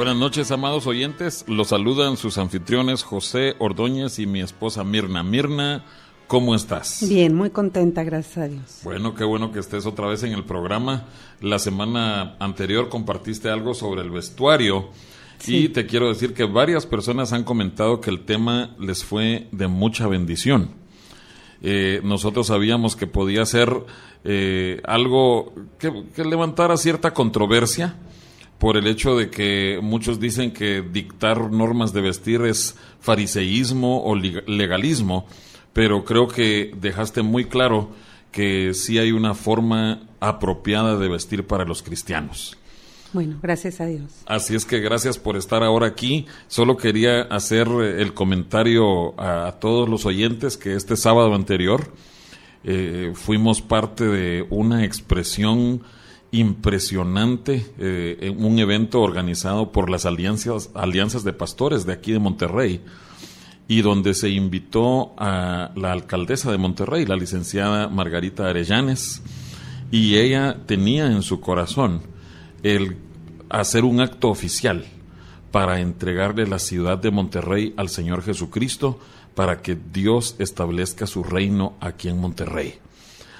Buenas noches, amados oyentes. Los saludan sus anfitriones José Ordóñez y mi esposa Mirna. Mirna, ¿cómo estás? Bien, muy contenta, gracias a Dios. Bueno, qué bueno que estés otra vez en el programa. La semana anterior compartiste algo sobre el vestuario. Y te quiero decir que varias personas han comentado que el tema les fue de mucha bendición. Eh, nosotros sabíamos que podía ser eh, algo que, que levantara cierta controversia, por el hecho de que muchos dicen que dictar normas de vestir es fariseísmo o legalismo, pero creo que dejaste muy claro que sí hay una forma apropiada de vestir para los cristianos. Bueno, gracias a Dios. Así es que gracias por estar ahora aquí. Solo quería hacer el comentario a, todos los oyentes que este sábado anterior eh, fuimos parte de una expresión impresionante, eh, un evento organizado por las alianzas, alianzas de pastores de aquí de Monterrey y donde se invitó a la alcaldesa de Monterrey, la licenciada Margarita Arellanes, y ella tenía en su corazón el hacer un acto oficial para entregarle la ciudad de Monterrey al Señor Jesucristo para que Dios establezca su reino aquí en Monterrey.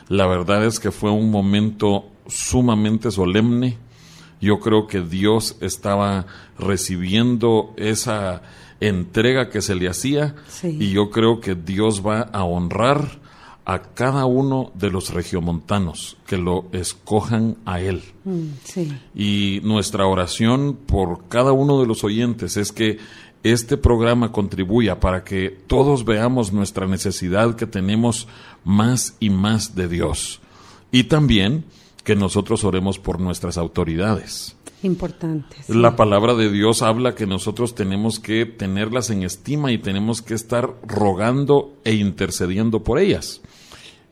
La verdad es que fue un momento sumamente solemne. Yo creo que Dios estaba recibiendo esa entrega que se le hacía y yo creo que Dios va a honrar a cada uno de los regiomontanos que lo escojan a Él. Mm, y nuestra oración por cada uno de los oyentes es que este programa contribuya para que todos veamos nuestra necesidad que tenemos más y más de Dios. Y también que nosotros oremos por nuestras autoridades. Importante. La palabra de Dios habla que nosotros tenemos que tenerlas en estima y tenemos que estar rogando e intercediendo por ellas.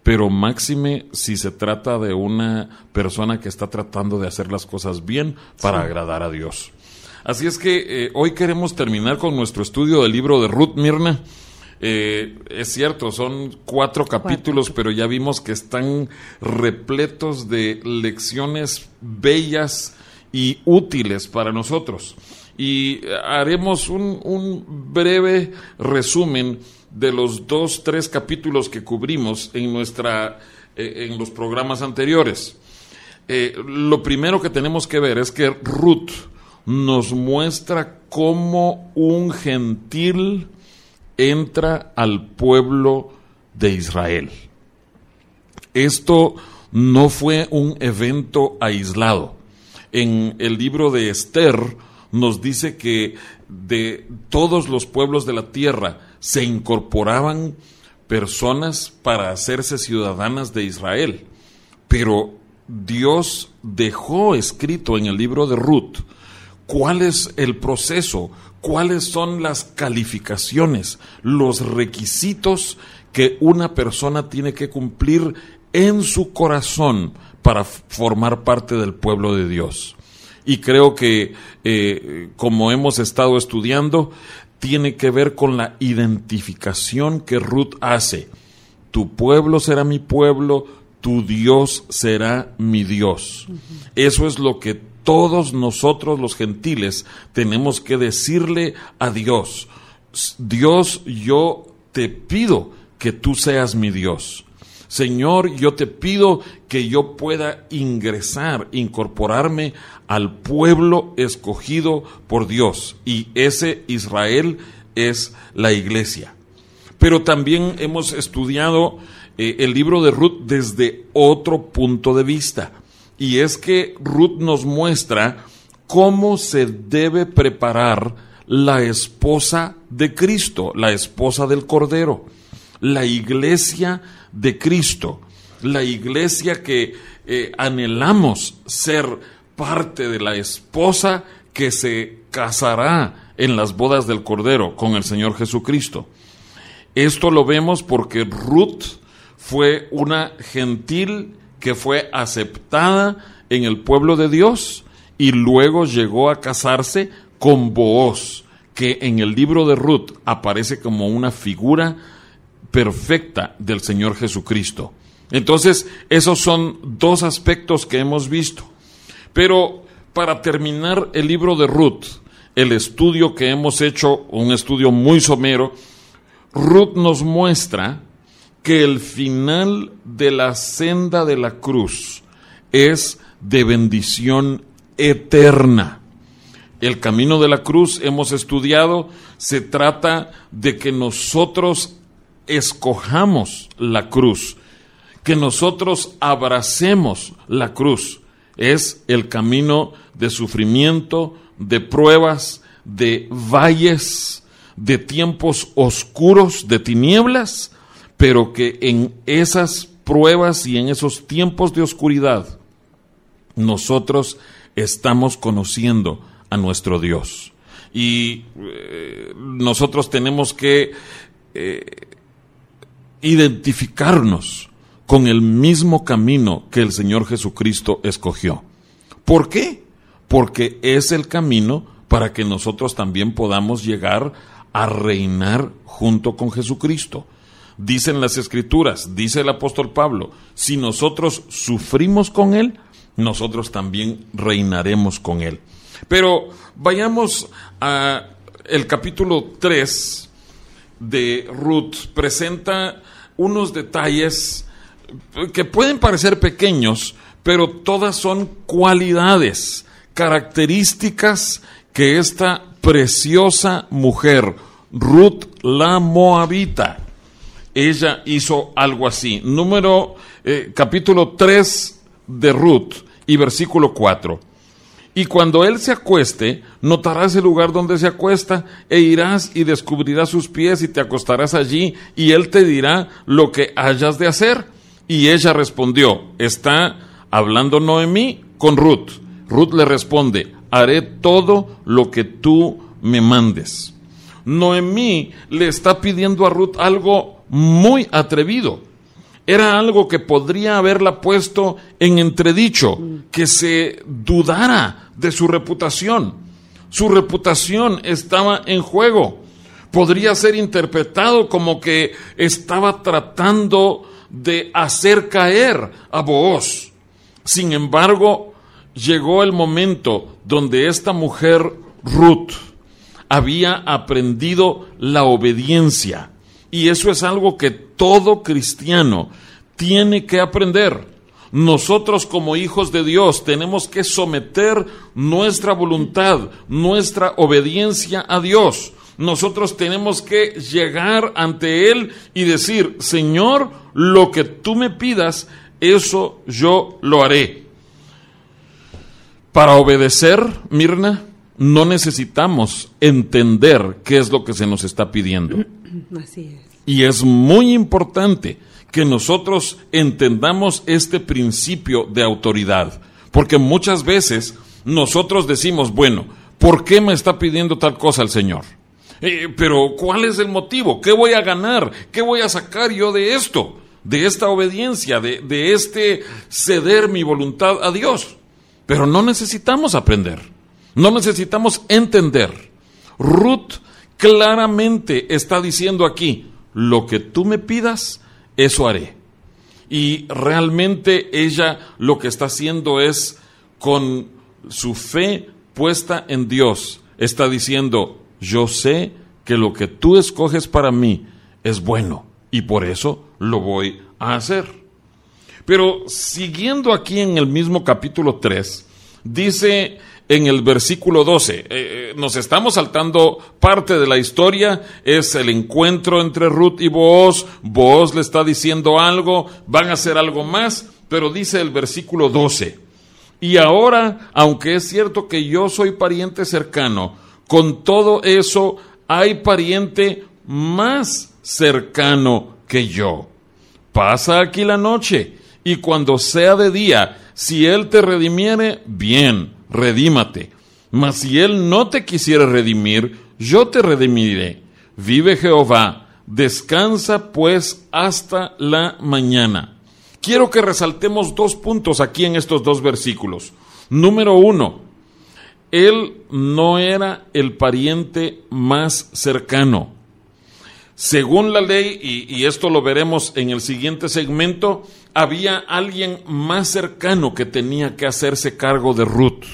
Pero máxime si se trata de una persona que está tratando de hacer las cosas bien para agradar a Dios. Así es que eh, hoy queremos terminar con nuestro estudio del libro de Ruth Mirna. Eh, es cierto, son cuatro capítulos, pero ya vimos que están repletos de lecciones bellas y útiles para nosotros. Y haremos un, breve resumen de los dos, tres capítulos que cubrimos en, nuestra, eh, en los programas anteriores. Eh, lo primero que tenemos que ver es que Ruth nos muestra cómo un gentil entra al pueblo de Israel. Esto no fue un evento aislado. En el libro de Esther nos dice que de todos los pueblos de la tierra se incorporaban personas para hacerse ciudadanas de Israel. Pero Dios dejó escrito en el libro de Ruth cuál es el proceso, cuáles son las calificaciones, los requisitos que una persona tiene que cumplir en su corazón para formar parte del pueblo de Dios. Y creo que, eh, como hemos estado estudiando, tiene que ver con la identificación que Ruth hace. Tu pueblo será mi pueblo, tu Dios será mi Dios. Eso es lo que todos nosotros los gentiles tenemos que decirle a Dios. Dios, yo te pido que tú seas mi Dios. Señor, yo te pido que yo pueda ingresar, incorporarme al pueblo escogido por Dios. Y ese Israel es la iglesia. Pero también hemos estudiado eh, el libro de Ruth desde otro punto de vista. Y es que Ruth nos muestra cómo se debe preparar la esposa de Cristo, la esposa del Cordero, la iglesia de Cristo, la iglesia que eh, anhelamos ser parte de la esposa que se casará en las bodas del Cordero con el Señor Jesucristo. Esto lo vemos porque Ruth fue una gentil que fue aceptada en el pueblo de Dios y luego llegó a casarse con Booz, que en el libro de Ruth aparece como una figura perfecta del Señor Jesucristo. Entonces, esos son dos aspectos que hemos visto. Pero para terminar el libro de Ruth, el estudio que hemos hecho, un estudio muy somero, Ruth nos muestra que el final de la senda de la cruz es de bendición eterna. El camino de la cruz hemos estudiado, se trata de que nosotros escojamos la cruz, que nosotros abracemos la cruz. Es el camino de sufrimiento, de pruebas, de valles, de tiempos oscuros, de tinieblas, pero que en esas pruebas y en esos tiempos de oscuridad, nosotros estamos conociendo a nuestro Dios. Y eh, nosotros tenemos que eh, identificarnos con el mismo camino que el Señor Jesucristo escogió. ¿Por qué? Porque es el camino para que nosotros también podamos llegar a reinar junto con Jesucristo. Dicen las escrituras, dice el apóstol Pablo, si nosotros sufrimos con Él, nosotros también reinaremos con Él. Pero vayamos a el capítulo 3 de Ruth. Presenta unos detalles que pueden parecer pequeños, pero todas son cualidades, características que esta preciosa mujer, Ruth la Moabita, ella hizo algo así. Número, eh, capítulo 3 de Ruth y versículo 4. Y cuando él se acueste, notarás el lugar donde se acuesta, e irás y descubrirás sus pies y te acostarás allí, y él te dirá lo que hayas de hacer. Y ella respondió, está hablando Noemí con Ruth. Ruth le responde, haré todo lo que tú me mandes. Noemí le está pidiendo a Ruth algo muy atrevido era algo que podría haberla puesto en entredicho, que se dudara de su reputación. Su reputación estaba en juego. Podría ser interpretado como que estaba tratando de hacer caer a Booz. Sin embargo, llegó el momento donde esta mujer, Ruth, había aprendido la obediencia y eso es algo que todo cristiano tiene que aprender. Nosotros como hijos de Dios tenemos que someter nuestra voluntad, nuestra obediencia a Dios. Nosotros tenemos que llegar ante Él y decir, Señor, lo que tú me pidas, eso yo lo haré. Para obedecer, Mirna, no necesitamos entender qué es lo que se nos está pidiendo. Así es. Y es muy importante que nosotros entendamos este principio de autoridad, porque muchas veces nosotros decimos, bueno, ¿por qué me está pidiendo tal cosa el Señor? Eh, pero ¿cuál es el motivo? ¿Qué voy a ganar? ¿Qué voy a sacar yo de esto? De esta obediencia, de, de este ceder mi voluntad a Dios. Pero no necesitamos aprender, no necesitamos entender. Ruth claramente está diciendo aquí, lo que tú me pidas, eso haré. Y realmente ella lo que está haciendo es, con su fe puesta en Dios, está diciendo, yo sé que lo que tú escoges para mí es bueno y por eso lo voy a hacer. Pero siguiendo aquí en el mismo capítulo 3, dice en el versículo 12. Eh, eh, nos estamos saltando parte de la historia, es el encuentro entre Ruth y Booz, Booz le está diciendo algo, van a hacer algo más, pero dice el versículo 12. Y ahora, aunque es cierto que yo soy pariente cercano, con todo eso hay pariente más cercano que yo. Pasa aquí la noche, y cuando sea de día, si él te redimiere, bien redímate. Mas si él no te quisiera redimir, yo te redimiré. Vive Jehová, descansa pues hasta la mañana. Quiero que resaltemos dos puntos aquí en estos dos versículos. Número uno, él no era el pariente más cercano. Según la ley, y, y, esto lo veremos en el siguiente segmento, había alguien más cercano que tenía que hacerse cargo de Ruth.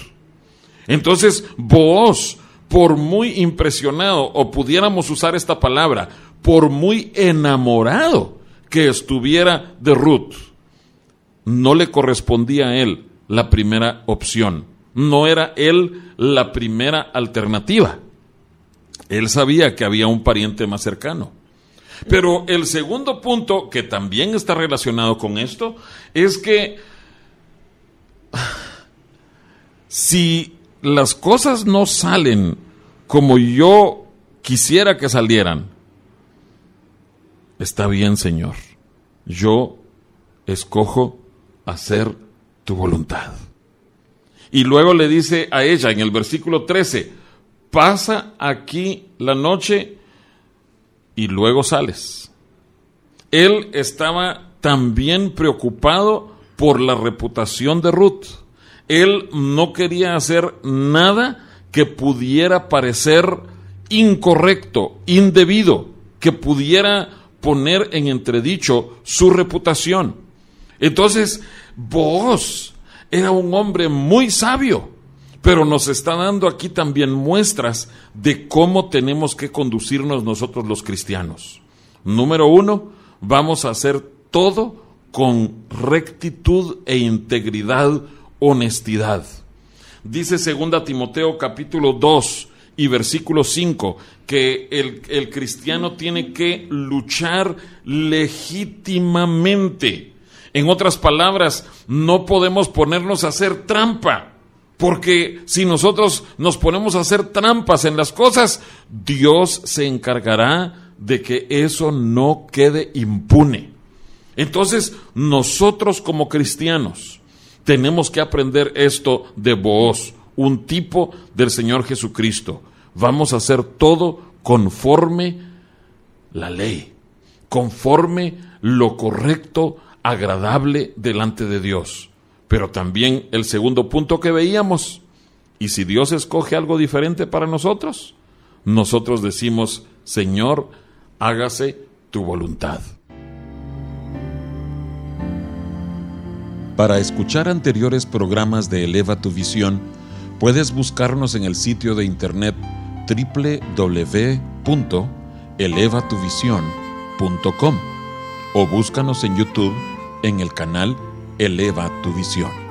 Entonces, vos, por muy impresionado, o pudiéramos usar esta palabra, por muy enamorado que estuviera de Ruth, no le correspondía a él la primera opción. No era él la primera alternativa. Él sabía que había un pariente más cercano. Pero el segundo punto, que también está relacionado con esto, es que si las cosas no salen como yo quisiera que salieran, está bien, Señor. Yo escojo hacer tu voluntad. Y luego le dice a ella en el versículo 13, pasa aquí la noche y luego sales. Él estaba también preocupado por la reputación de Ruth. Él no quería hacer nada que pudiera parecer incorrecto, indebido, que pudiera poner en entredicho su reputación. Entonces, vos era un hombre muy sabio, pero nos está dando aquí también muestras de cómo tenemos que conducirnos nosotros los cristianos. Número uno, vamos a hacer todo con rectitud e integridad, honestidad. Dice segunda Timoteo capítulo 2 y versículo 5 que el, el cristiano tiene que luchar legítimamente. En otras palabras, no podemos ponernos a hacer trampa. Porque si nosotros nos ponemos a hacer trampas en las cosas, Dios se encargará de que eso no quede impune. Entonces, nosotros como cristianos tenemos que aprender esto de vos, un tipo del Señor Jesucristo. Vamos a hacer todo conforme la ley, conforme lo correcto, agradable delante de Dios. Pero también el segundo punto que veíamos, y si Dios escoge algo diferente para nosotros, nosotros decimos, Señor, hágase tu voluntad. Para escuchar anteriores programas de Eleva tu Visión, puedes buscarnos en el sitio de internet www.elevatuvision.com o búscanos en YouTube en el canal Eleva tu Visión.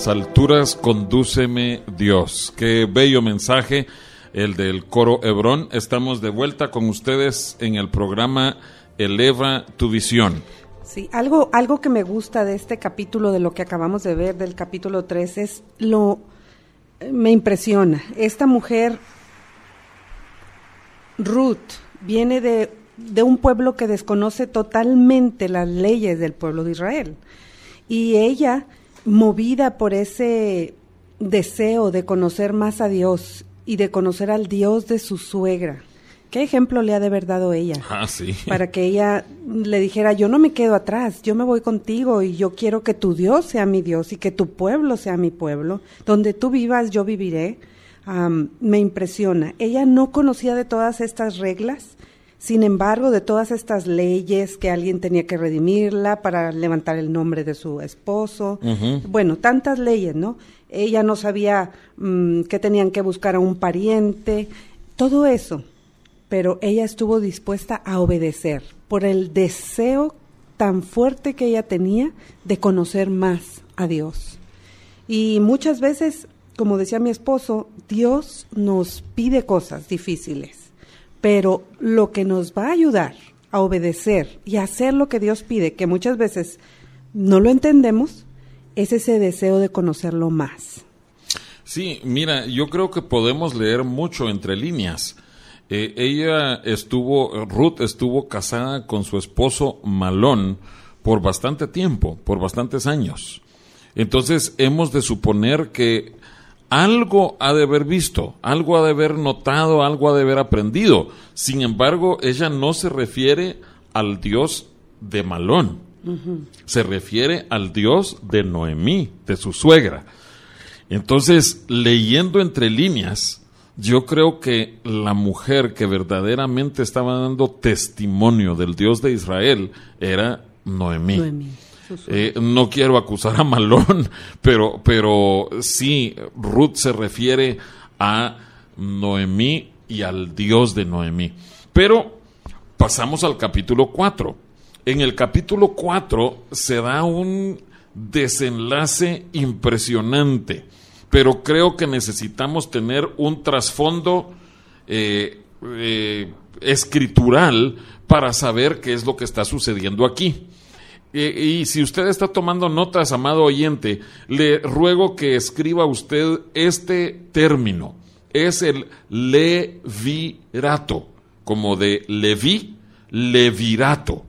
Las alturas condúceme Dios. Qué bello mensaje el del coro Hebrón. Estamos de vuelta con ustedes en el programa Eleva tu visión. Sí, algo, algo que me gusta de este capítulo, de lo que acabamos de ver, del capítulo 3, es lo, me impresiona. Esta mujer, Ruth, viene de, de un pueblo que desconoce totalmente las leyes del pueblo de Israel. Y ella, movida por ese deseo de conocer más a Dios y de conocer al Dios de su suegra, ¿Qué ejemplo le ha de haber dado ella? Ah, sí. Para que ella le dijera, yo no me quedo atrás, yo me voy contigo y yo quiero que tu Dios sea mi Dios y que tu pueblo sea mi pueblo. Donde tú vivas, yo viviré. me impresiona. Ella no conocía de todas estas reglas, sin embargo, de todas estas leyes que alguien tenía que redimirla para levantar el nombre de su esposo. Bueno, tantas leyes, ¿no? Ella no sabía mm, que tenían que buscar a un pariente. Todo eso pero ella estuvo dispuesta a obedecer por el deseo tan fuerte que ella tenía de conocer más a Dios. Y muchas veces, como decía mi esposo, Dios nos pide cosas difíciles, pero lo que nos va a ayudar a obedecer y a hacer lo que Dios pide, que muchas veces no lo entendemos, es ese deseo de conocerlo más. Sí, mira, yo creo que podemos leer mucho entre líneas eh, ella estuvo, Ruth estuvo casada con su esposo Malón por bastante tiempo, por bastantes años. Entonces hemos de suponer que algo ha de haber visto, algo ha de haber notado, algo ha de haber aprendido. Sin embargo, ella no se refiere al Dios de Malón, se refiere al Dios de Noemí, de su suegra. Entonces, leyendo entre líneas, yo creo que la mujer que verdaderamente estaba dando testimonio del Dios de Israel era Noemí. Eh, no quiero acusar a Malón, pero, pero sí, Ruth se refiere a Noemí y al Dios de Noemí. Pero pasamos al capítulo 4. En el capítulo 4 se da un desenlace impresionante pero creo que necesitamos tener un trasfondo eh, eh, escritural para saber qué es lo que está sucediendo aquí. Y si usted está tomando notas, amado oyente, le ruego que escriba usted este término. Es el levirato, como de Leví, levirato.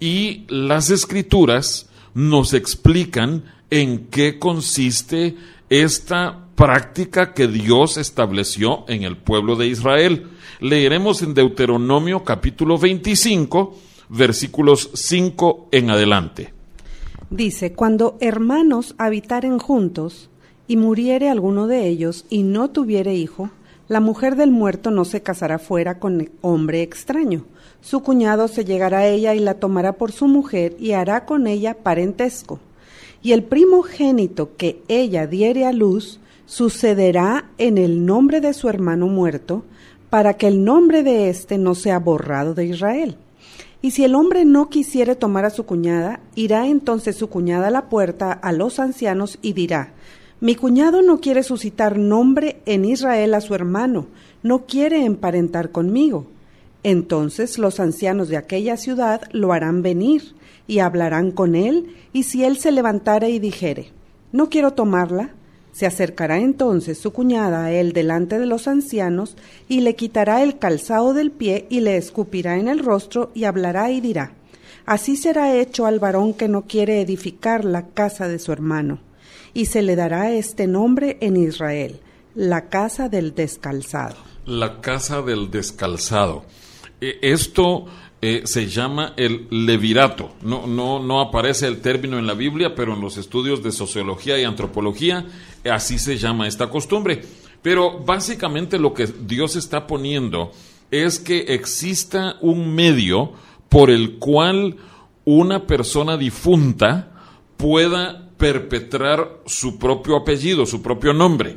Y las escrituras nos explican en qué consiste esta práctica que Dios estableció en el pueblo de Israel. Leeremos en Deuteronomio capítulo 25, versículos 5 en adelante. Dice, cuando hermanos habitaren juntos y muriere alguno de ellos y no tuviere hijo, la mujer del muerto no se casará fuera con hombre extraño. Su cuñado se llegará a ella y la tomará por su mujer y hará con ella parentesco y el primogénito que ella diere a luz sucederá en el nombre de su hermano muerto, para que el nombre de éste no sea borrado de Israel. Y si el hombre no quisiere tomar a su cuñada, irá entonces su cuñada a la puerta a los ancianos y dirá, mi cuñado no quiere suscitar nombre en Israel a su hermano, no quiere emparentar conmigo. Entonces los ancianos de aquella ciudad lo harán venir y hablarán con él, y si él se levantare y dijere, no quiero tomarla, se acercará entonces su cuñada a él delante de los ancianos, y le quitará el calzado del pie, y le escupirá en el rostro, y hablará y dirá, Así será hecho al varón que no quiere edificar la casa de su hermano, y se le dará este nombre en Israel, la casa del descalzado. La casa del descalzado. Eh, esto eh, se llama el levirato. No, no, no aparece el término en la Biblia, pero en los estudios de sociología y antropología eh, así se llama esta costumbre. Pero básicamente lo que Dios está poniendo es que exista un medio por el cual una persona difunta pueda perpetrar su propio apellido, su propio nombre.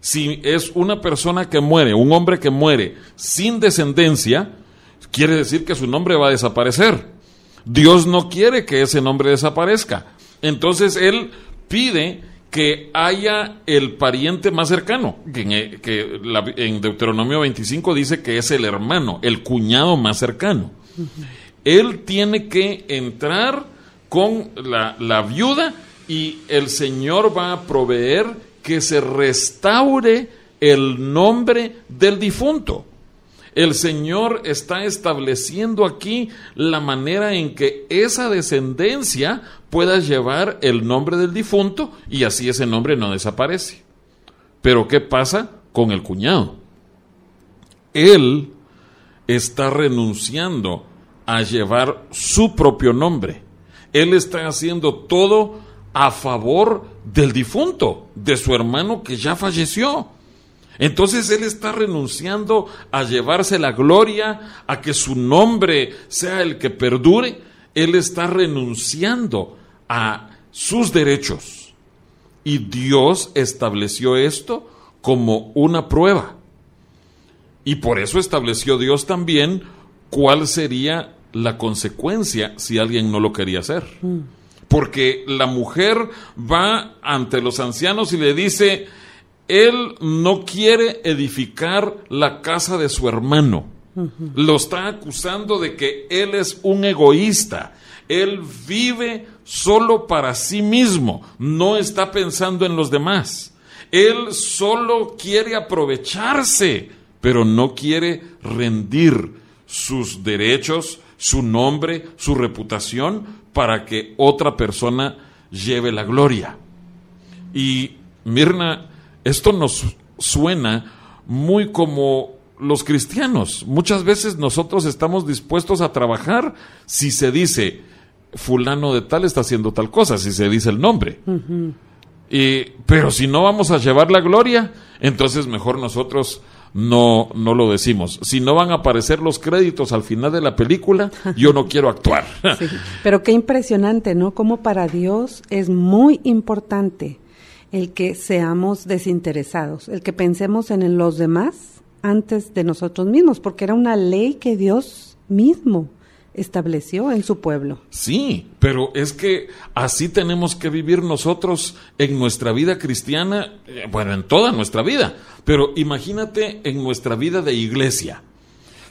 Si es una persona que muere, un hombre que muere sin descendencia, quiere decir que su nombre va a desaparecer. Dios no quiere que ese nombre desaparezca. Entonces Él pide que haya el pariente más cercano, que, en, en Deuteronomio 25 dice que es el hermano, el cuñado más cercano. Él tiene que entrar con la viuda y el Señor va a proveer que se restaure el nombre del difunto. El Señor está estableciendo aquí la manera en que esa descendencia pueda llevar el nombre del difunto y así ese nombre no desaparece. Pero ¿qué pasa con el cuñado? Él está renunciando a llevar su propio nombre. Él está haciendo todo a favor del difunto, de su hermano que ya falleció. Entonces Él está renunciando a llevarse la gloria, a que su nombre sea el que perdure. Él está renunciando a sus derechos. Y Dios estableció esto como una prueba. Y por eso estableció Dios también cuál sería la consecuencia si alguien no lo quería hacer. Porque la mujer va ante los ancianos y le dice, él no quiere edificar la casa de su hermano. Lo está acusando de que él es un egoísta. Él vive solo para sí mismo, no está pensando en los demás. Él solo quiere aprovecharse, pero no quiere rendir sus derechos, su nombre, su reputación, para que otra persona lleve la gloria. Y Mirna esto nos suena muy como los cristianos. Muchas veces nosotros estamos dispuestos a trabajar si se dice fulano de tal está haciendo tal cosa, si se dice el nombre. y, pero si no vamos a llevar la gloria, entonces mejor nosotros no, no lo decimos. Si no van a aparecer los créditos al final de la película, yo no quiero actuar. Pero qué impresionante, ¿no? Como para Dios es muy importante el que seamos desinteresados, el que pensemos en los demás antes de nosotros mismos, porque era una ley que Dios mismo estableció en su pueblo. Sí, pero es que así tenemos que vivir nosotros en nuestra vida cristiana, eh, bueno, en toda nuestra vida, pero imagínate en nuestra vida de iglesia.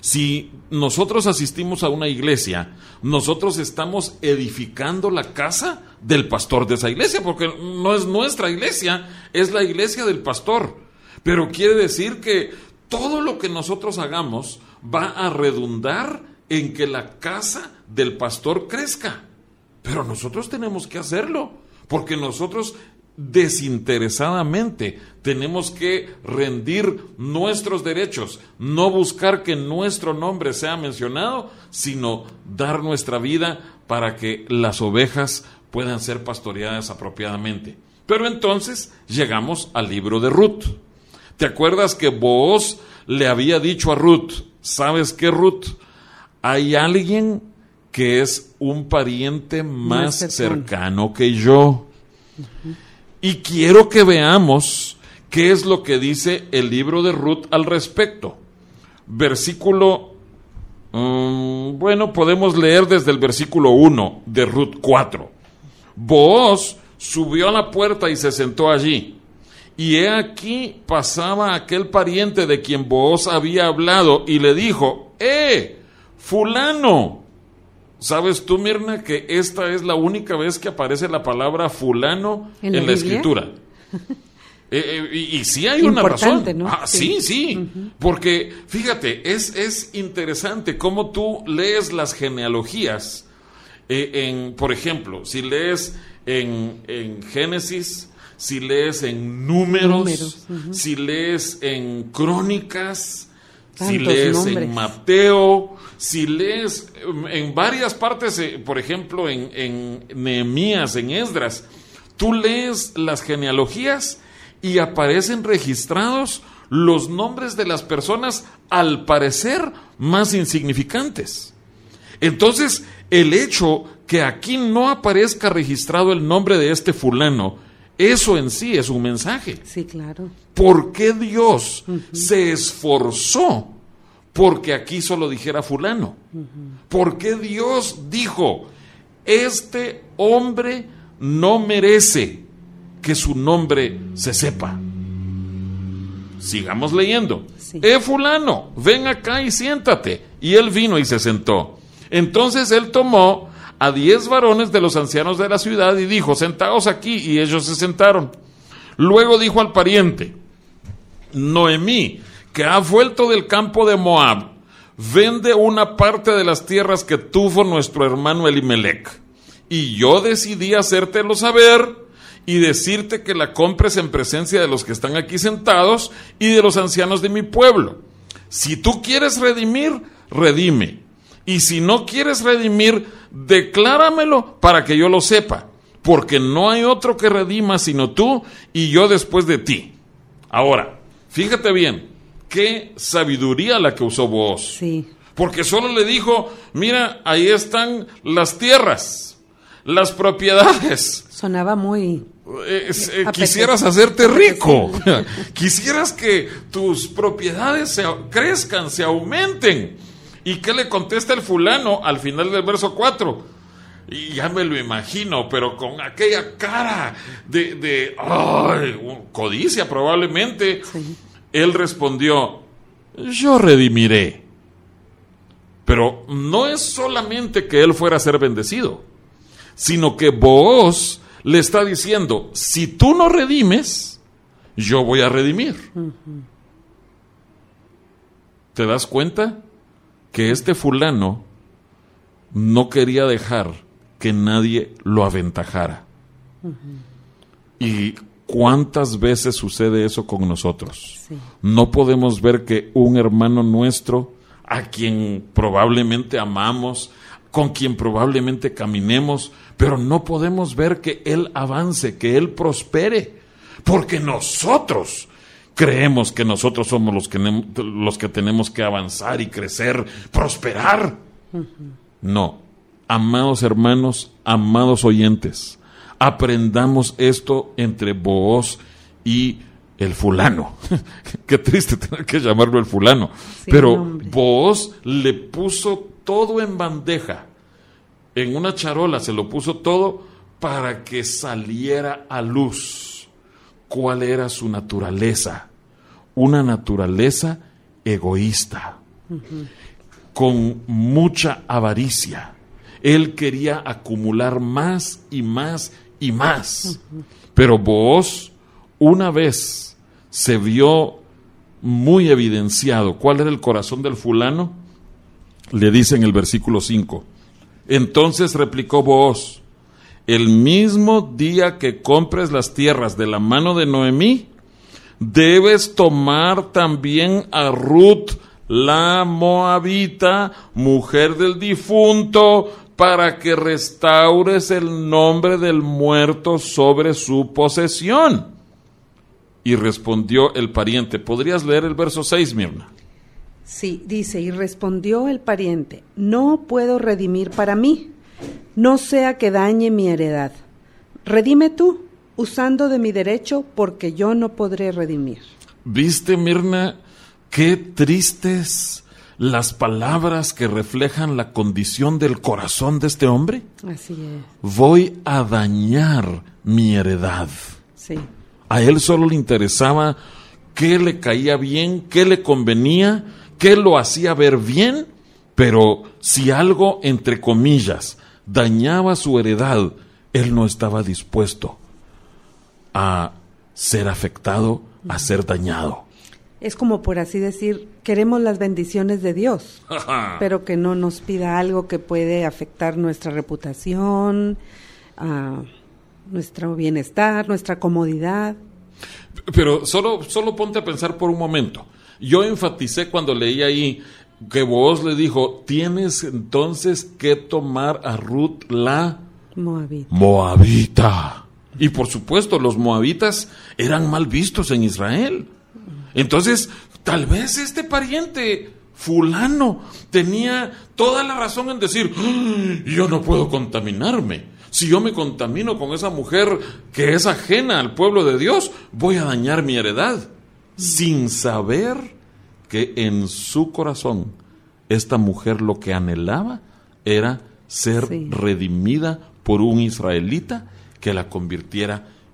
Si nosotros asistimos a una iglesia, nosotros estamos edificando la casa del pastor de esa iglesia, porque no es nuestra iglesia, es la iglesia del pastor. Pero quiere decir que todo lo que nosotros hagamos va a redundar en que la casa del pastor crezca. Pero nosotros tenemos que hacerlo, porque nosotros desinteresadamente. Tenemos que rendir nuestros derechos, no buscar que nuestro nombre sea mencionado, sino dar nuestra vida para que las ovejas puedan ser pastoreadas apropiadamente. Pero entonces llegamos al libro de Ruth. ¿Te acuerdas que vos le había dicho a Ruth, ¿sabes qué Ruth? Hay alguien que es un pariente más, cercano. que yo. Y quiero que veamos qué es lo que dice el libro de Ruth al respecto. Versículo, mm, bueno, podemos leer desde el versículo 1 de Ruth 4. Booz subió a la puerta y se sentó allí. Y he aquí pasaba aquel pariente de quien Booz había hablado y le dijo, ¡Eh, fulano! ¿Sabes tú, Mirna, que esta es la única vez que aparece la palabra fulano en la, escritura? Eh, eh, y, sí hay una razón. Ah, sí, sí. Porque, fíjate, es, es interesante cómo tú lees las genealogías. Eh, en, por ejemplo, si lees en, en Génesis, si lees en números, si lees en crónicas, si lees en Mateo, si lees em, en varias partes, eh, por ejemplo, en, en Nehemías, en Esdras, tú lees las genealogías y aparecen registrados los nombres de las personas al parecer más insignificantes. Entonces, el hecho que aquí no aparezca registrado el nombre de este fulano, eso en sí es un mensaje. Sí, claro. ¿Por qué Dios se esforzó porque aquí solo dijera fulano? ¿Por qué Dios dijo, este hombre no merece que su nombre se sepa. Sigamos leyendo. Sí. Eh, fulano, ven acá y siéntate. Y él vino y se sentó. Entonces él tomó a diez varones de los ancianos de la ciudad y dijo, sentaos aquí, y ellos se sentaron. Luego dijo al pariente, Noemí, que ha vuelto del campo de Moab, vende una parte de las tierras que tuvo nuestro hermano Elimelech. Y yo decidí hacértelo saber y decirte que la compres en presencia de los que están aquí sentados y de los ancianos de mi pueblo. Si tú quieres redimir, redime. Y si no quieres redimir, decláramelo para que yo lo sepa. Porque no hay otro que redima sino tú y yo después de ti. Ahora, fíjate bien, qué sabiduría la que usó vos. Sí. Porque solo le dijo, mira, ahí están las tierras, las propiedades. Sonaba muy... Eh, eh, quisieras hacerte rico, quisieras que tus propiedades se, crezcan, se aumenten. ¿Y qué le contesta el fulano al final del verso 4? Y ya me lo imagino, pero con aquella cara de, de ay, codicia probablemente. Sí. Él respondió, yo redimiré. Pero no es solamente que él fuera a ser bendecido, sino que Booz le está diciendo, si tú no redimes, yo voy a redimir. ¿Te das cuenta? Que este fulano no quería dejar que nadie lo aventajara. ¿Y cuántas veces sucede eso con nosotros? Sí. No podemos ver que un hermano nuestro, a quien probablemente amamos, con quien probablemente caminemos, pero no podemos ver que Él avance, que Él prospere, porque nosotros creemos que nosotros somos los que, los que tenemos que avanzar y crecer, prosperar. No, amados hermanos, amados oyentes, aprendamos esto entre Booz y el fulano. Qué triste tener que llamarlo el fulano. Sí, Pero nombre. Booz le puso todo en bandeja. En una charola se lo puso todo para que saliera a luz cuál era su naturaleza. Una naturaleza egoísta con mucha avaricia. Él quería acumular más y más y más. Pero Booz, una vez se vio muy evidenciado cuál era el corazón del fulano, le dice en el versículo 5. Entonces replicó Booz, el mismo día que compres las tierras de la mano de Noemí, debes tomar también a Ruth la moabita, mujer del difunto, para que restaures el nombre del muerto sobre su posesión. Y respondió el pariente, ¿podrías leer el verso 6, Mirna? Sí, dice, y respondió el pariente, no puedo redimir para mí, no sea que dañe mi heredad. Redime tú, usando de mi derecho, porque yo no podré redimir. ¿Viste, Mirna, qué tristes las palabras que reflejan la condición del corazón de este hombre? Así es, Voy a dañar mi heredad. sí, A él solo le interesaba qué le caía bien, qué le convenía, qué lo hacía ver bien, pero si algo, entre comillas, dañaba su heredad, él no estaba dispuesto a ser afectado, a ser dañado. Es como por así decir, queremos las bendiciones de Dios, pero que no nos pida algo que puede afectar nuestra reputación, ah, nuestro bienestar, nuestra comodidad. Pero solo, solo ponte a pensar por un momento. Yo enfaticé cuando leí ahí que vos le dijo, tienes entonces que tomar a Ruth la Moabit. Moabita. Y por supuesto, los moabitas eran mal vistos en Israel. Entonces, tal vez este pariente fulano tenía toda la razón en decir, "Ah, yo no puedo contaminarme. Si yo me contamino con esa mujer que es ajena al pueblo de Dios, voy a dañar mi heredad. Sin saber que en su corazón esta mujer lo que anhelaba era ser Sí. redimida por un israelita que la convirtiera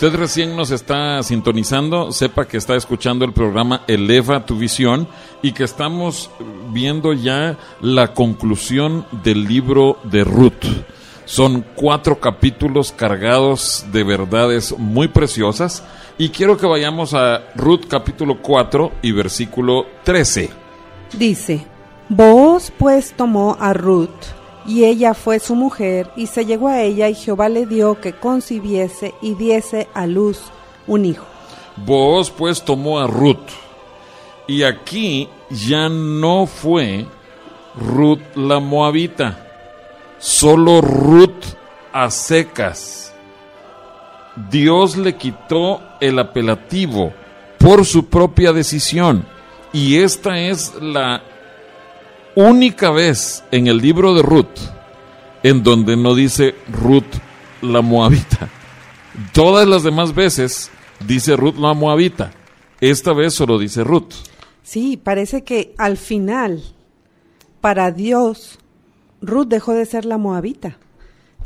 Usted recién nos está sintonizando, sepa que está escuchando el programa Eleva tu visión y que estamos viendo ya la conclusión del libro de Ruth. Son cuatro capítulos cargados de verdades muy preciosas y quiero que vayamos a Ruth capítulo 4 y versículo 13. Dice, Vos pues tomó a Ruth y ella fue su mujer, y se llegó a ella, y Jehová le dio que concibiese y diese a luz un hijo. Booz pues tomó a Ruth, Y aquí ya no fue Ruth la moabita, solo Ruth a secas. Dios le quitó el apelativo por su propia decisión. Y esta es la única vez en el libro de Ruth en donde no dice Ruth la moabita. Todas las demás veces dice Ruth la moabita. Esta vez solo dice Ruth. Sí, parece que al final, para Dios, Ruth dejó de ser la moabita,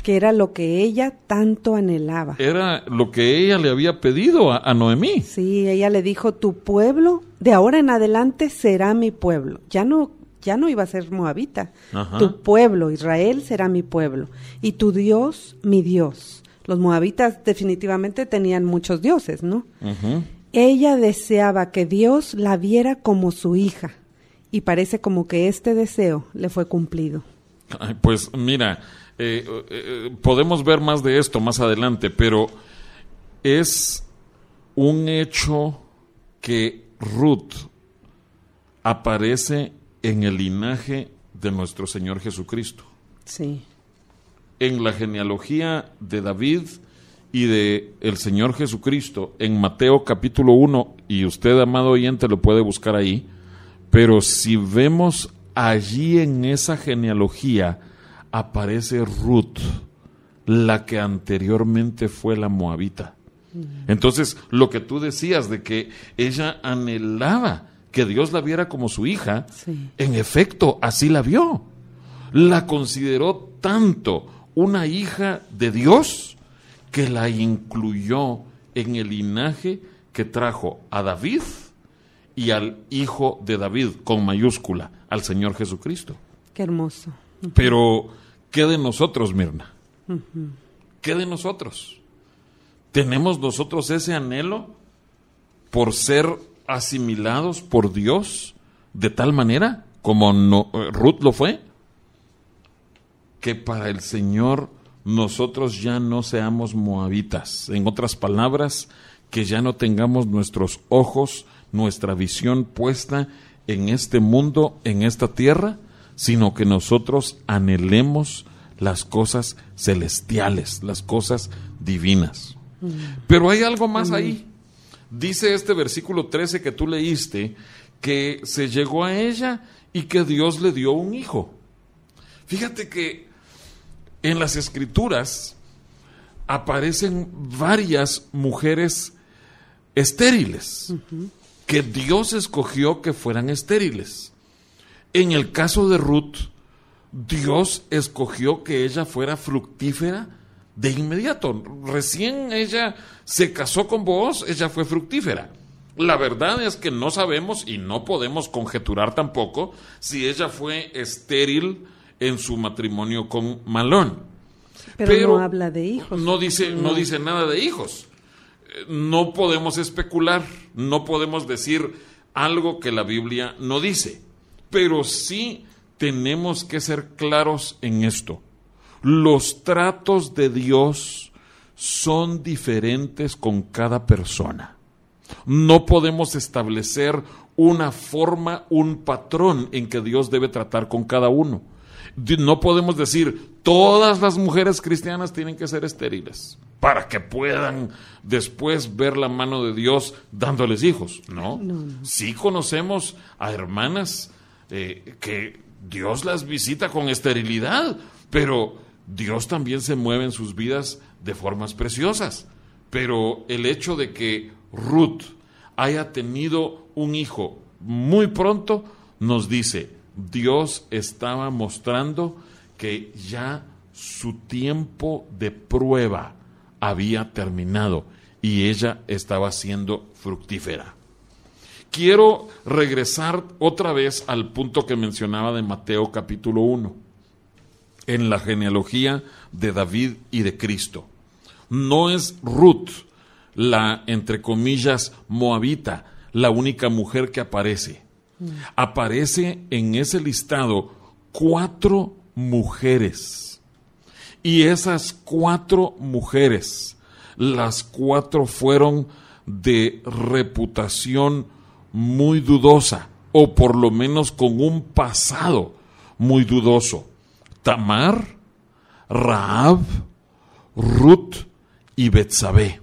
que era lo que ella tanto anhelaba. Era lo que ella le había pedido a, a Noemí. Sí, ella le dijo, tu pueblo de ahora en adelante será mi pueblo. Ya no, ya no iba a ser moabita. Ajá. Tu pueblo, Israel, será mi pueblo. Y tu Dios, mi Dios. Los moabitas definitivamente tenían muchos dioses, ¿no? Ella deseaba que Dios la viera como su hija. Y parece como que este deseo le fue cumplido. Ay, Pues mira, eh, eh, podemos ver más de esto más adelante, pero es un hecho que Ruth aparece en el linaje de nuestro Señor Jesucristo, Sí. en la genealogía de David y de el Señor Jesucristo, en Mateo capítulo 1, y usted, amado oyente, lo puede buscar ahí, pero si vemos allí en esa genealogía, aparece Ruth, la que anteriormente fue la moabita. Entonces, lo que tú decías de que ella anhelaba que Dios la viera como su hija, Sí. en efecto, así la vio. La consideró tanto una hija de Dios que la incluyó en el linaje que trajo a David y al hijo de David, con mayúscula, al Señor Jesucristo. Qué hermoso. Pero, ¿qué de nosotros, Mirna? ¿Qué de nosotros? ¿Tenemos nosotros ese anhelo por ser asimilados por Dios de tal manera como no- eh, Ruth lo fue? Que para el Señor nosotros ya no seamos moabitas. En otras palabras, que ya no tengamos nuestros ojos, nuestra visión puesta en este mundo, en esta tierra, sino que nosotros anhelemos las cosas celestiales, las cosas divinas. Pero hay algo más ahí. Dice este versículo 13 que tú leíste, que se llegó a ella y que Dios le dio un hijo. Fíjate que en las escrituras aparecen varias mujeres estériles que Dios escogió que fueran estériles. En el caso de Ruth, Dios escogió que ella fuera fructífera de inmediato. Recién ella se casó con vos, ella fue fructífera. La verdad es que no sabemos y no podemos conjeturar tampoco si ella fue estéril en su matrimonio con Malón. Pero, no habla de hijos. No dice, no dice nada de hijos. Eh, No podemos especular, no podemos decir algo que la Biblia no dice, pero sí tenemos que ser claros en esto. Los tratos de Dios son diferentes con cada persona. No podemos establecer una forma, un patrón en que Dios debe tratar con cada uno. No podemos decir todas las mujeres cristianas tienen que ser estériles para que puedan después ver la mano de Dios dándoles hijos. No, sí conocemos a hermanas eh, que Dios las visita con esterilidad, pero Dios también se mueve en sus vidas de formas preciosas. Pero el hecho de que Ruth haya tenido un hijo muy pronto nos dice, Dios estaba mostrando que ya su tiempo de prueba había terminado y ella estaba siendo fructífera. Quiero regresar otra vez al punto que mencionaba de Mateo capítulo 1, en la genealogía de David y de Cristo. No es Ruth la, entre comillas, moabita, la única mujer que aparece. Aparece en ese listado cuatro mujeres. Y esas cuatro mujeres, las cuatro fueron de reputación muy dudosa, o por lo menos con un pasado muy dudoso. Tamar, Raab, Ruth y Betsabé.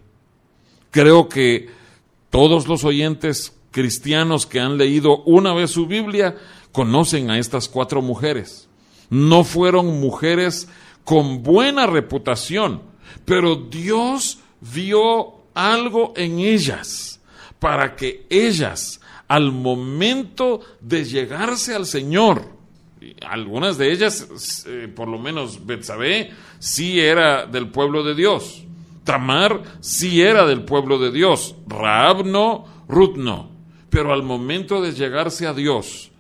Creo que todos los oyentes cristianos que han leído una vez su Biblia conocen a estas cuatro mujeres. No fueron mujeres con buena reputación, pero Dios vio algo en ellas para que ellas, al momento de llegarse al Señor, algunas de ellas, eh, por lo menos Betsabé, sí era del pueblo de Dios. Tamar sí era del pueblo de Dios. Raab no, Ruth no. Pero al momento de llegarse a Dios,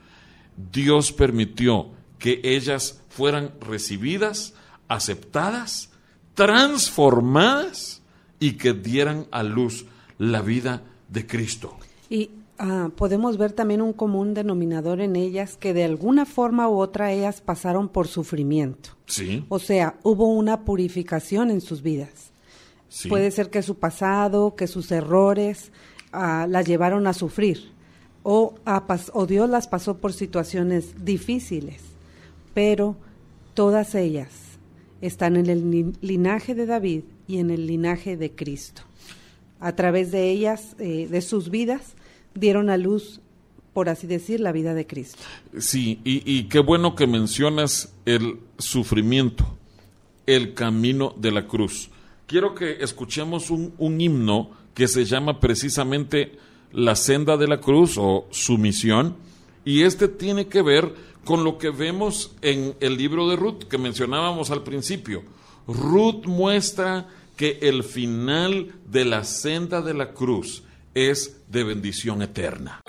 Dios permitió que ellas fueran recibidas, aceptadas, transformadas y que dieran a luz la vida de Cristo. Y ah, podemos ver también un común denominador en ellas que de alguna forma u otra ellas pasaron por sufrimiento. Sí. O sea, hubo una purificación en sus vidas. sí. Puede ser que su pasado, que sus errores ah, las llevaron a sufrir. O, a pas- o Dios las pasó por situaciones difíciles. Pero todas ellas están en el linaje de David y en el linaje de Cristo. A través de ellas, eh, de sus vidas, dieron a luz, por así decir, la vida de Cristo. Sí, y, qué bueno que mencionas el sufrimiento, el camino de la cruz. Quiero que escuchemos un, himno que se llama precisamente La senda de la cruz o Sumisión, y este tiene que ver con lo que vemos en el libro de Ruth que mencionábamos al principio. Ruth muestra que el final de la senda de la cruz es de bendición eterna.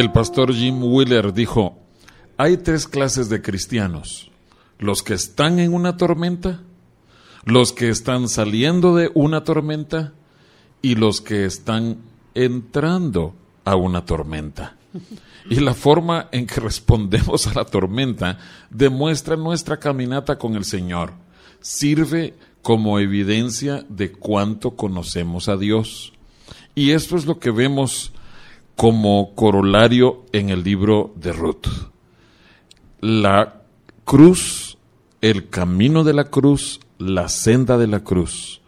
El pastor Jim Wheeler dijo, hay tres clases de cristianos, los que están en una tormenta, los que están saliendo de una tormenta y los que están entrando a una tormenta. Y la forma en que respondemos a la tormenta demuestra nuestra caminata con el Señor. Sirve como evidencia de cuánto conocemos a Dios. Y esto es lo que vemos como corolario en el libro de Ruth. La cruz, el camino de la cruz, la senda de la cruz,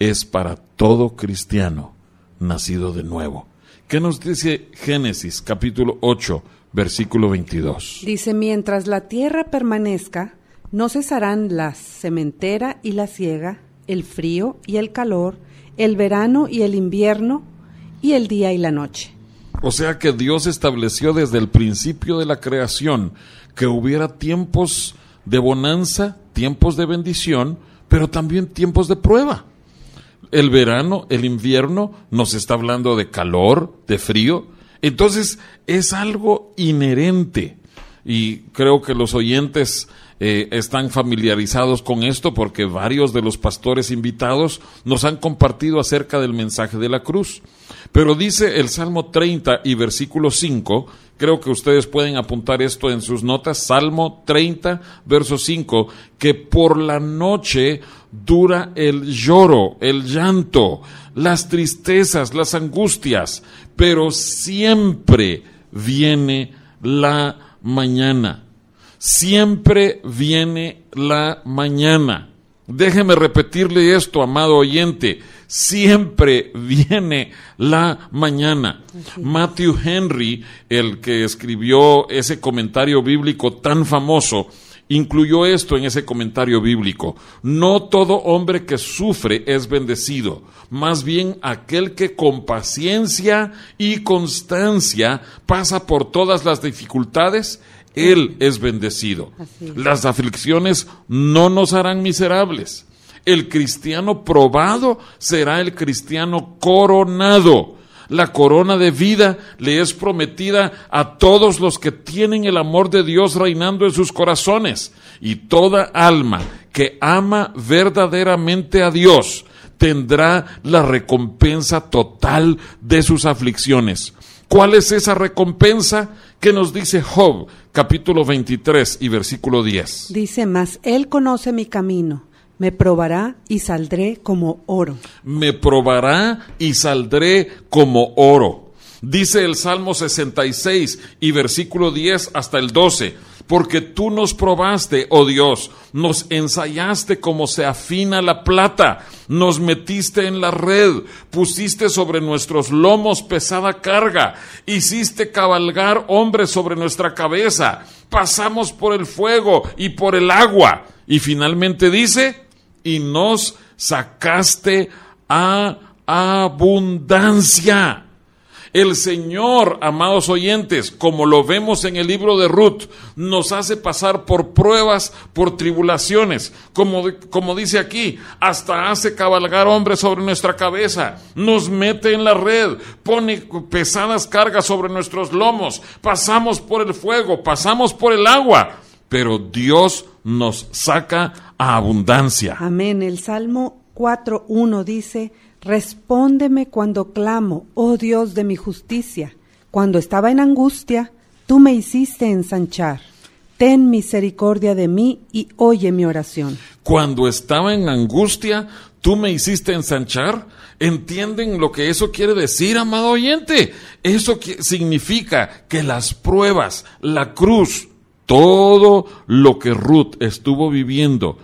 es para todo cristiano nacido de nuevo. ¿Qué nos dice Génesis capítulo 8, versículo 22? Dice, mientras la tierra permanezca, no cesarán la sementera y la siega, el frío y el calor, el verano y el invierno, y el día y la noche. O sea que Dios estableció desde el principio de la creación que hubiera tiempos de bonanza, tiempos de bendición, pero también tiempos de prueba. El verano, el invierno, nos está hablando de calor, de frío. Entonces es algo inherente. Y creo que los oyentes eh, están familiarizados con esto porque varios de los pastores invitados nos han compartido acerca del mensaje de la cruz. Pero dice el Salmo 30 y versículo 5, creo que ustedes pueden apuntar esto en sus notas, Salmo 30, verso 5, que por la noche dura el lloro, el llanto, las tristezas, las angustias, pero siempre viene la mañana. Siempre viene la mañana. Déjeme repetirle esto, amado oyente. Siempre viene la mañana. Matthew Henry, el que escribió ese comentario bíblico tan famoso, incluyó esto en ese comentario bíblico. No todo hombre que sufre es bendecido, más bien aquel que con paciencia y constancia pasa por todas las dificultades, él es bendecido. Es. Las aflicciones no nos harán miserables. El cristiano probado será el cristiano coronado. La corona de vida le es prometida a todos los que tienen el amor de Dios reinando en sus corazones. Y toda alma que ama verdaderamente a Dios tendrá la recompensa total de sus aflicciones. ¿Cuál es esa recompensa que nos dice Job, capítulo 23 y versículo 10? Dice, mas él conoce mi camino, me probará y saldré como oro. me probará y saldré como oro. Dice el Salmo 66 y versículo 10 hasta el 12, porque tú nos probaste, oh Dios, nos ensayaste como se afina la plata, nos metiste en la red, pusiste sobre nuestros lomos pesada carga, hiciste cabalgar hombres sobre nuestra cabeza, pasamos por el fuego y por el agua. Y finalmente dice, y nos sacaste a abundancia. El Señor, amados oyentes, como lo vemos en el libro de Ruth, nos hace pasar por pruebas, por tribulaciones, como, como dice aquí, hasta hace cabalgar hombres sobre nuestra cabeza, nos mete en la red, pone pesadas cargas sobre nuestros lomos, pasamos por el fuego, pasamos por el agua, pero Dios nos saca a abundancia. Amén. El Salmo 4.1 dice, Respóndeme cuando clamo, oh Dios de mi justicia. Cuando estaba en angustia, tú me hiciste ensanchar. Ten misericordia de mí y oye mi oración. Cuando estaba en angustia, tú me hiciste ensanchar. ¿Entienden lo que eso quiere decir, amado oyente? Eso significa que las pruebas, la cruz, todo lo que Ruth estuvo viviendo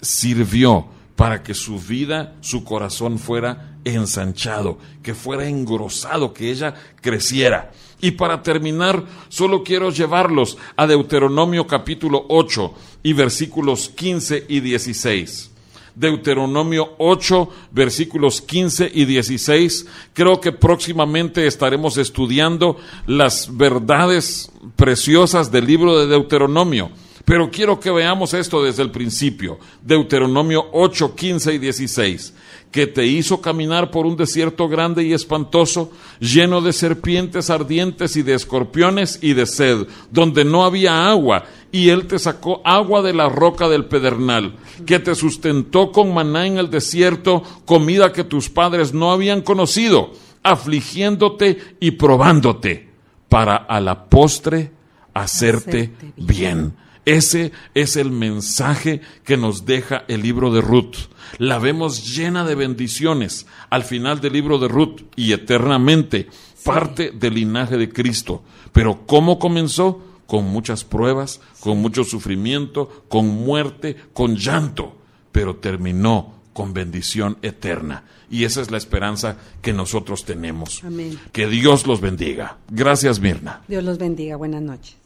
sirvió para que su vida, su corazón fuera ensanchado, que fuera engrosado, que ella creciera. Y para terminar, solo quiero llevarlos a Deuteronomio capítulo 8 y versículos 15 y 16. Deuteronomio 8, versículos 15 y 16. Creo que próximamente estaremos estudiando las verdades preciosas del libro de Deuteronomio. Pero quiero que veamos esto desde el principio. Deuteronomio 8, 15 y 16. Que te hizo caminar por un desierto grande y espantoso, lleno de serpientes ardientes y de escorpiones y de sed, donde no había agua, y él te sacó agua de la roca del pedernal, que te sustentó con maná en el desierto, comida que tus padres no habían conocido, afligiéndote y probándote, para a la postre hacerte Hacerte bien. Ese es el mensaje que nos deja el libro de Ruth. La vemos llena de bendiciones al final del libro de Ruth y eternamente parte del linaje de Cristo. Pero ¿cómo comenzó? Con muchas pruebas, con mucho sufrimiento, con muerte, con llanto, pero terminó con bendición eterna. Y esa es la esperanza que nosotros tenemos. Amén. Que Dios los bendiga. Gracias, Mirna. Dios los bendiga. Buenas noches.